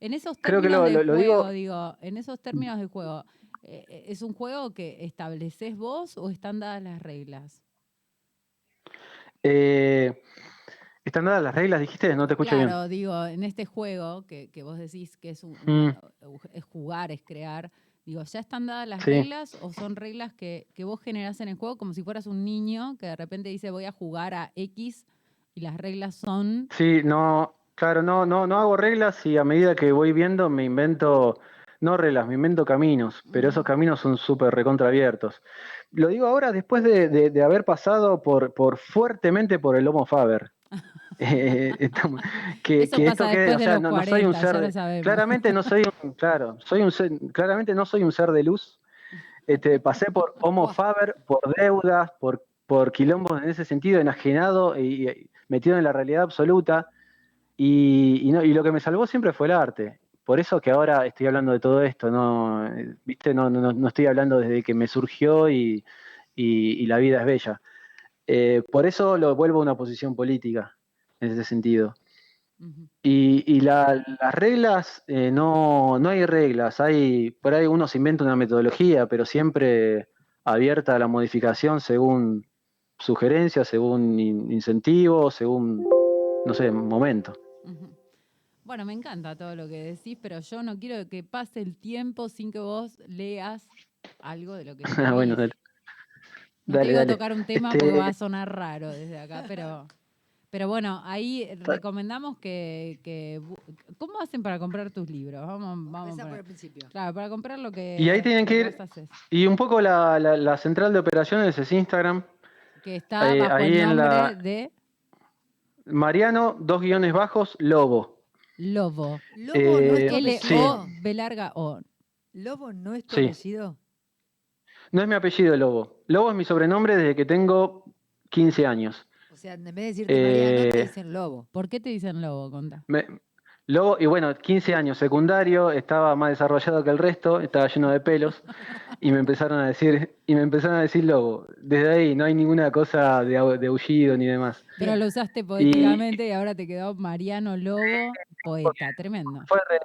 Speaker 2: En esos términos de juego, digo... en esos términos de juego, eh, eh, ¿es un juego que estableces vos o están dadas las reglas?
Speaker 3: Eh, ¿Están dadas las reglas, dijiste? No te escucho bien.
Speaker 2: Claro, digo, en este juego que, vos decís que es, un, mm. es jugar, es crear, digo, ¿ya están dadas las reglas o son reglas que, que vos generás en el juego como si fueras un niño que de repente dice voy a jugar a X y las reglas son...
Speaker 3: Sí, no, Claro, no, no, no hago reglas y a medida que voy viendo me invento, no reglas, me invento caminos, pero esos caminos son súper recontraabiertos. Lo digo ahora después de, haber pasado por, por fuertemente por el Homo Faber. [LAUGHS]
Speaker 2: Eh, que, esto que, o sea, no, soy un ser,
Speaker 3: claramente no soy un, [LAUGHS] claro, soy un claramente no soy un ser de luz. Este, pasé por Homo Faber, por deudas, por, por quilombos en ese sentido, enajenado y, y metido en la realidad absoluta. Y, y no- y lo que me salvó siempre fue el arte. Por eso que ahora estoy hablando de todo esto, no, ¿viste? No, no, no estoy hablando desde que me surgió y, la vida es bella. Eh, por eso lo vuelvo a una posición política, en ese sentido. Y, y la- las reglas, eh, no, no hay reglas, hay, por ahí uno se inventa una metodología, pero siempre abierta a la modificación según sugerencias, según in- incentivos, según, no sé, momento.
Speaker 2: Bueno, me encanta todo lo que decís, pero yo no quiero que pase el tiempo sin que vos leas algo de lo que [LAUGHS]
Speaker 3: Ah, bueno, dale.
Speaker 2: No te
Speaker 3: Dale,
Speaker 2: digo
Speaker 3: dale.
Speaker 2: tocar un tema
Speaker 3: Este-
Speaker 2: porque va a sonar raro desde acá, [LAUGHS] pero, pero bueno, ahí recomendamos que, ¿Cómo hacen para comprar tus libros? Vamos, vamos
Speaker 1: Empezá
Speaker 2: por-
Speaker 1: por el principio.
Speaker 2: Claro, para comprar lo que,
Speaker 3: Y ahí tienen
Speaker 2: lo
Speaker 3: que ir-
Speaker 2: haces,
Speaker 3: Y un poco la, la- la central de operaciones es Instagram,
Speaker 2: que está
Speaker 3: eh,
Speaker 2: bajo
Speaker 3: ahí
Speaker 2: el
Speaker 3: en
Speaker 2: nombre
Speaker 3: la-
Speaker 2: de
Speaker 3: Mariano, dos guiones bajos, Lobo.
Speaker 2: Lobo.
Speaker 1: Lobo no
Speaker 3: Eh,
Speaker 1: es tu
Speaker 2: L
Speaker 3: sí.
Speaker 2: B larga O.
Speaker 1: Lobo no es tu
Speaker 3: Sí.
Speaker 1: apellido.
Speaker 3: No es mi apellido Lobo. Lobo es mi sobrenombre desde que tengo 15 años.
Speaker 1: O sea, en vez de decirte Mariano, te
Speaker 3: Eh,
Speaker 1: dicen Lobo.
Speaker 2: ¿Por qué te dicen lobo? Conta.
Speaker 3: Me- Lobo, y bueno, 15 años, secundario, estaba más desarrollado que el resto, estaba lleno de pelos, y me empezaron a decir, y me empezaron a decir lobo. Desde ahí no hay ninguna cosa de, de aullido ni demás.
Speaker 2: Pero lo usaste poéticamente y ahora te quedó Mariano Lobo, poeta. Tremendo.
Speaker 3: Fue re,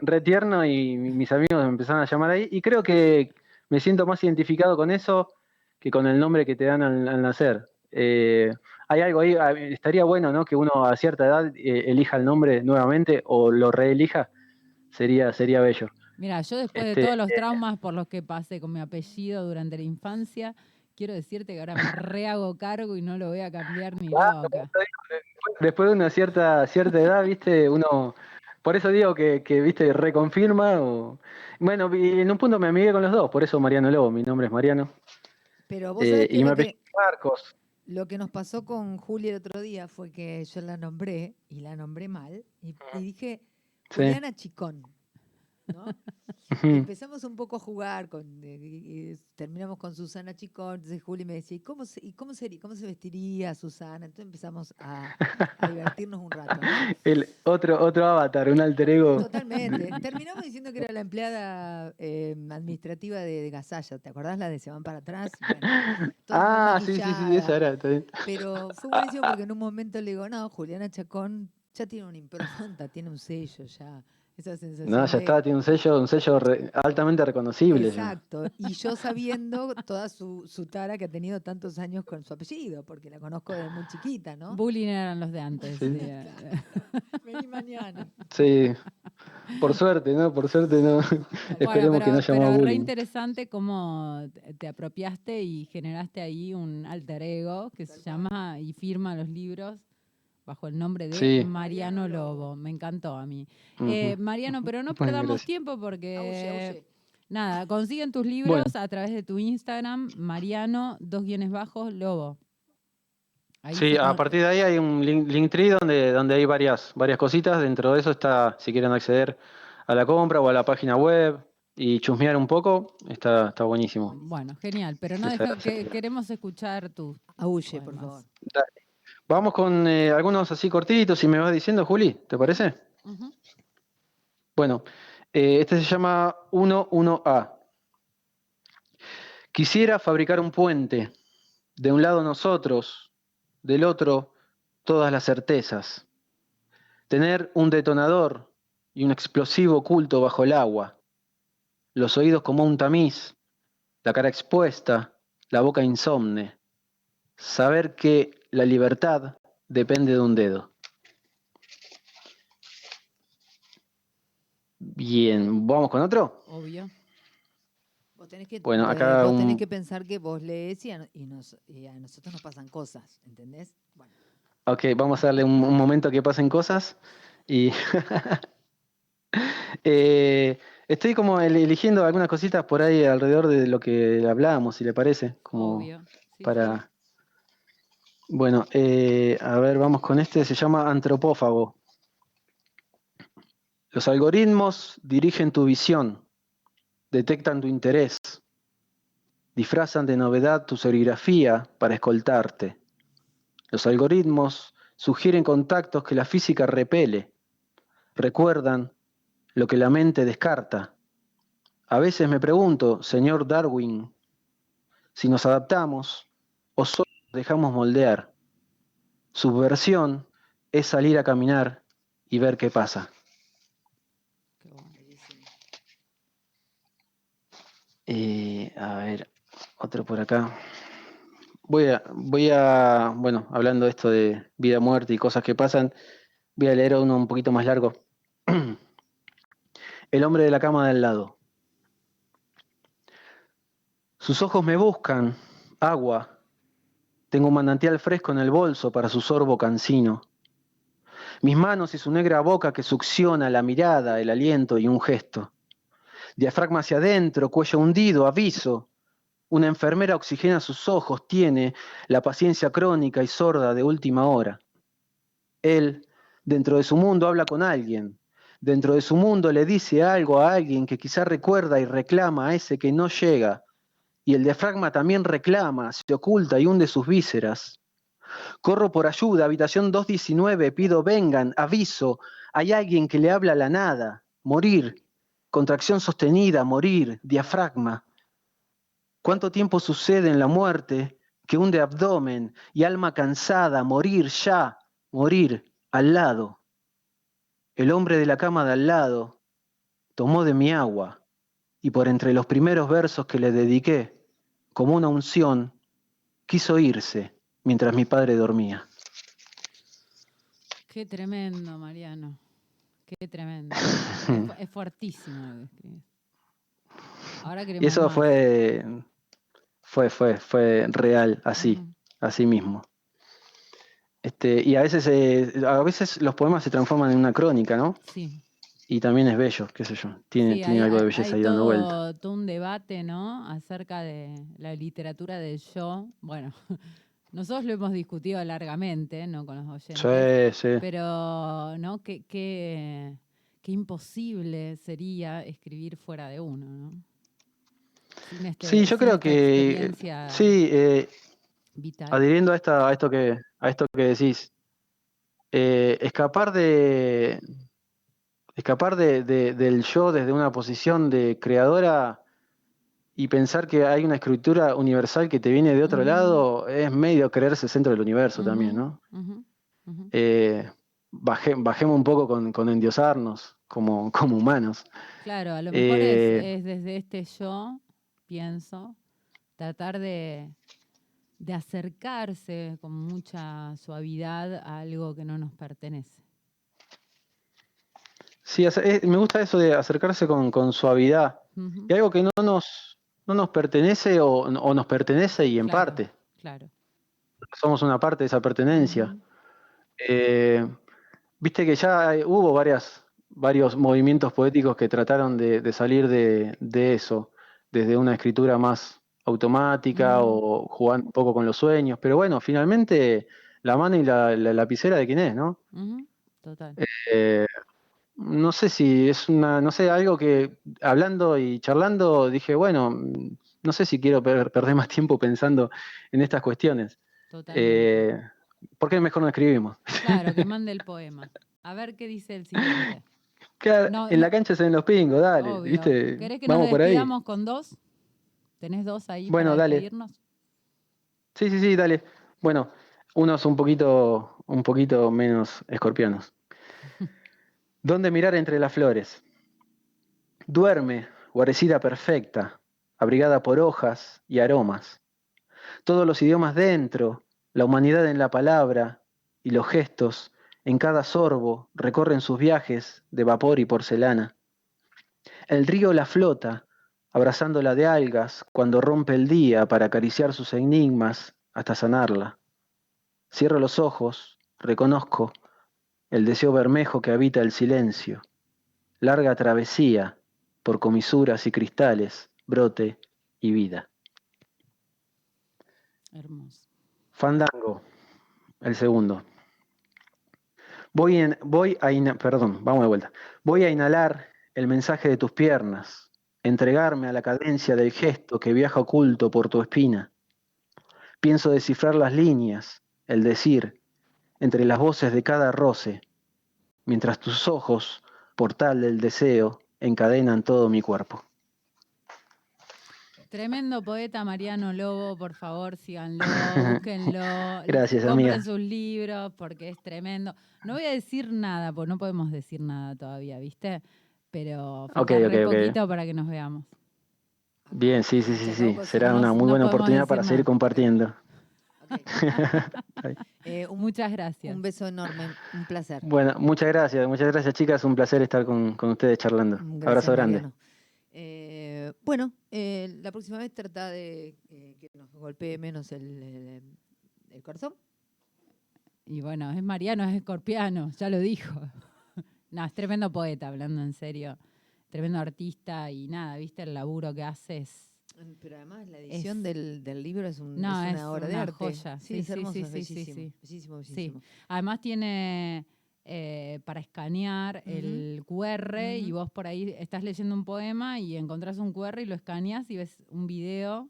Speaker 3: re tierno y mi- mis amigos me empezaron a llamar ahí, y creo que me siento más identificado con eso que con el nombre que te dan al, al nacer. Eh, hay algo ahí, a- estaría bueno, ¿no? Que uno a cierta edad eh, elija el nombre nuevamente o lo reelija, sería, sería bello.
Speaker 2: Mira, yo después de
Speaker 3: Este,
Speaker 2: todos los traumas por los que pasé con mi apellido durante la infancia, quiero decirte que ahora me rehago cargo y no lo voy a cambiar ni loca.
Speaker 3: Después de una cierta, cierta edad, viste, uno, por eso digo que, que viste, reconfirma o... Bueno, y en un punto me amigué con los dos, por eso Mariano Lobo, mi nombre es Mariano.
Speaker 1: Pero vos
Speaker 3: Eh,
Speaker 1: sabés que
Speaker 3: y me Marcos.
Speaker 1: Lo que nos pasó con Julia el otro día fue que yo la nombré y la nombré mal y, y dije
Speaker 3: Sí.
Speaker 1: Juliana Chicón. Empezamos un poco a jugar, con, eh, terminamos con Susana Chicón, entonces Juli me decía, ¿y cómo se, y cómo sería, cómo se vestiría Susana? Entonces empezamos a, a divertirnos un rato. ¿no? [LAUGHS]
Speaker 3: El otro, otro avatar, un alter ego.
Speaker 1: Totalmente. Terminamos diciendo que era la empleada eh, administrativa de, de Gasalla. ¿Te acordás la de Se van para atrás? Bueno,
Speaker 3: Ah, sí, sí, sí, esa era.
Speaker 1: Pero fue buenísimo porque en un momento le digo, no, Juliana Chacón ya tiene una impronta, tiene un sello ya. Esa sensación.
Speaker 3: No, ya
Speaker 1: de-
Speaker 3: está, tiene un sello, un sello re- altamente reconocible. ya.
Speaker 1: Exacto. Y yo [LAUGHS] sabiendo toda su, su tara que ha tenido tantos años con su apellido, porque la conozco desde muy chiquita, ¿no?
Speaker 2: Bullying eran los de antes.
Speaker 3: Sí.
Speaker 1: Vení mañana.
Speaker 3: Sí. Por suerte, ¿no? Por suerte, no. [LAUGHS] Esperemos que no haya
Speaker 2: pero
Speaker 3: más
Speaker 2: re
Speaker 3: bullying.
Speaker 2: interesante cómo te- te apropiaste y generaste ahí un alter ego que se llama y firma los libros bajo el nombre de
Speaker 3: Sí.
Speaker 2: Mariano Lobo. Me encantó a mí. Eh. Mariano, pero no [LAUGHS] perdamos tiempo porque nada, consiguen tus libros a través de tu Instagram, Mariano, dos guiones bajos, Lobo. Ahí
Speaker 3: Sí, a partir de ahí hay un link, Linktree donde, donde hay varias, varias cositas. Dentro de eso está, si quieren acceder a la compra o a la página web y chusmear un poco, está, está buenísimo.
Speaker 2: Bueno, genial, pero no deja- que, queremos escuchar tus
Speaker 1: Aulle, por favor.
Speaker 3: Vamos con eh, algunos así cortitos, si me vas diciendo, Juli, ¿te parece? Bueno, eh, este se llama 11A. Quisiera fabricar un puente, de un lado nosotros, del otro todas las certezas. Tener un detonador y un explosivo oculto bajo el agua. Los oídos como un tamiz, la cara expuesta, la boca insomne. Saber que la libertad depende de un dedo. Bien, ¿vamos con otro?
Speaker 2: Obvio.
Speaker 1: Vos tenés que,
Speaker 3: Bueno, acá
Speaker 1: vos tenés
Speaker 3: un-
Speaker 1: que pensar que vos lees y a, y nos- y a nosotros nos pasan cosas, ¿entendés? Bueno,
Speaker 3: Ok, vamos a darle un, un momento que pasen cosas. Y [LAUGHS] Eh, estoy como el- eligiendo algunas cositas por ahí alrededor de lo que hablábamos, si le parece. Como
Speaker 2: Obvio. Sí,
Speaker 3: para. Bueno, eh, a ver, vamos con este. Se llama antropófago. Los algoritmos dirigen tu visión, detectan tu interés, disfrazan de novedad tu serigrafía para escoltarte. Los algoritmos sugieren contactos que la física repele, recuerdan lo que la mente descarta. A veces me pregunto, señor Darwin, si nos adaptamos o solo dejamos moldear. Subversión es salir a caminar y ver qué pasa. Eh, a ver, otro por acá. Voy a, voy a, bueno, hablando de esto de vida, muerte y cosas que pasan, voy a leer uno un poquito más largo. [CLEARS THROAT] El hombre de la cama de al lado. Sus ojos me buscan, agua. Tengo un manantial fresco en el bolso para su sorbo cansino. Mis manos y su negra boca que succiona la mirada, el aliento y un gesto. Diafragma hacia adentro, cuello hundido, aviso. Una enfermera oxigena sus ojos, tiene la paciencia crónica y sorda de última hora. Él, dentro de su mundo, habla con alguien. Dentro de su mundo le dice algo a alguien que quizá recuerda y reclama a ese que no llega, y el diafragma también reclama, se oculta y hunde sus vísceras. Corro por ayuda, habitación 219, pido vengan, aviso, hay alguien que le habla a la nada, morir, contracción sostenida, morir, diafragma. ¿Cuánto tiempo sucede en la muerte que hunde abdomen y alma cansada, morir ya, morir al lado? El hombre de la cama de al lado tomó de mi agua y por entre los primeros versos que le dediqué, como una unción, quiso irse mientras mi padre dormía.
Speaker 2: Qué tremendo, Mariano. Qué tremendo. [LAUGHS] es, fuertísimo
Speaker 3: Ahora y eso fue, fue, fue, fue real, así, así mismo. Este, y a veces, eh, a veces los poemas se transforman en una crónica, ¿no?
Speaker 2: Sí
Speaker 3: y también es bello, qué sé yo, tiene, tiene algo de belleza ahí dando vuelta.
Speaker 2: todo un debate, ¿no? Acerca de la literatura del yo. Bueno, [LAUGHS] nosotros lo hemos discutido largamente, ¿no? Con los oyentes.
Speaker 3: Sí, sí.
Speaker 2: Pero, ¿no? Qué, qué, imposible sería escribir fuera de uno, ¿no?
Speaker 3: Este, sí, yo creo que sí, eh, adhiriendo a, esta, a esto que a esto que decís, eh, escapar de, escapar de, del yo desde una posición de creadora y pensar que hay una escritura universal que te viene de otro lado es medio creerse centro del universo también, ¿no? Eh, bajemos un poco con, endiosarnos como, [LAUGHS] como, humanos.
Speaker 2: Claro, a lo mejor es, eh, desde este yo, pienso, tratar de, de acercarse con mucha suavidad a algo que no nos pertenece.
Speaker 3: Sí, eh, me gusta eso de acercarse con, suavidad. Y algo que no nos, no nos pertenece o, nos pertenece y en parte.
Speaker 2: Claro.
Speaker 3: Somos una parte de esa pertenencia. Eh, viste que ya hubo varias, varios movimientos poéticos que trataron de, salir de, eso, desde una escritura más automática o jugando un poco con los sueños. Pero bueno, finalmente la mano y la, lapicera de quién es, ¿no?
Speaker 2: Total.
Speaker 3: Eh, no sé si es una, no sé, algo que hablando y charlando dije, bueno, no sé si quiero perder más tiempo pensando en estas cuestiones. Eh, ¿Por qué mejor no escribimos?
Speaker 2: Claro, que [LAUGHS] mande el poema. A ver qué dice el siguiente.
Speaker 3: Claro, en la cancha se ven los pingos, dale. ¿viste?
Speaker 2: ¿Querés que Vamos nos despidamos con dos? ¿Tenés dos ahí
Speaker 3: bueno, para dale. Sí, sí, sí, dale. Bueno, unos un poquito, un poquito menos escorpianos. [LAUGHS] ¿Dónde mirar entre las flores? Duerme, guarecida perfecta, abrigada por hojas y aromas. Todos los idiomas dentro, la humanidad en la palabra y los gestos en cada sorbo recorren sus viajes de vapor y porcelana. El río la flota, abrazándola de algas cuando rompe el día para acariciar sus enigmas hasta sanarla. Cierro los ojos, reconozco el deseo bermejo que habita el silencio, larga travesía por comisuras y cristales, brote y vida.
Speaker 2: Hermoso.
Speaker 3: Fandango, el segundo. Voy, en, voy a perdón, vamos de vuelta. Voy a inhalar el mensaje de tus piernas, entregarme a la cadencia del gesto que viaja oculto por tu espina. Pienso descifrar las líneas, el decir, entre las voces de cada roce, mientras tus ojos, portal del deseo, encadenan todo mi cuerpo.
Speaker 2: Tremendo poeta Mariano Lobo, por favor, síganlo, [LAUGHS] búsquenlo.
Speaker 3: Gracias,
Speaker 2: compren
Speaker 3: amiga.
Speaker 2: sus libros porque es tremendo. No voy a decir nada, porque no podemos decir nada todavía, ¿viste? Pero falta
Speaker 3: Ok,
Speaker 2: re
Speaker 3: ok, ok.
Speaker 2: poquito para que nos veamos.
Speaker 3: Bien, sí, sí, sí, sí. Será una muy
Speaker 2: no
Speaker 3: buena oportunidad para seguir compartiendo. [LAUGHS]
Speaker 1: Eh, un,
Speaker 2: Muchas gracias.
Speaker 1: un beso enorme, un placer.
Speaker 3: Bueno, muchas gracias, muchas gracias chicas, un placer estar con, con ustedes charlando.
Speaker 1: Gracias,
Speaker 3: Abrazo grande.
Speaker 1: Eh, bueno, eh, la próxima vez trata de eh, que nos golpee menos el, el- el corazón.
Speaker 2: Y bueno, es Mariano, es escorpiano, ya lo dijo. [LAUGHS] no, es tremendo poeta, hablando en serio. Tremendo artista y nada, ¿viste? El laburo que hace es
Speaker 1: Pero además la edición
Speaker 2: Es-
Speaker 1: del, del libro es, un-
Speaker 2: No,
Speaker 1: es
Speaker 2: es
Speaker 1: una de arte.
Speaker 2: joya.
Speaker 1: Sí,
Speaker 2: Sí,
Speaker 1: es hermoso,
Speaker 2: sí,
Speaker 1: bellísimo,
Speaker 2: sí.
Speaker 1: bellísimo, bellísimo.
Speaker 2: Además tiene eh, para escanear el QR y vos por ahí estás leyendo un poema y encontrás un QR y lo escaneas y ves un video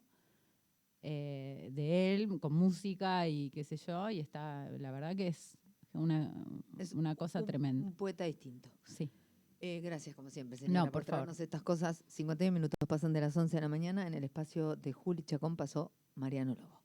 Speaker 2: eh, de él con música y qué sé yo y está, la verdad que es una,
Speaker 1: Es
Speaker 2: una cosa
Speaker 1: un,
Speaker 2: tremenda.
Speaker 1: Un poeta distinto.
Speaker 2: Sí.
Speaker 1: Eh, gracias, como siempre, señora,
Speaker 2: por
Speaker 1: por
Speaker 2: favor.
Speaker 1: traernos estas cosas. 51 minutos pasan de las 11 de la mañana. En el espacio de Juli Chacón pasó Mariano Lobo.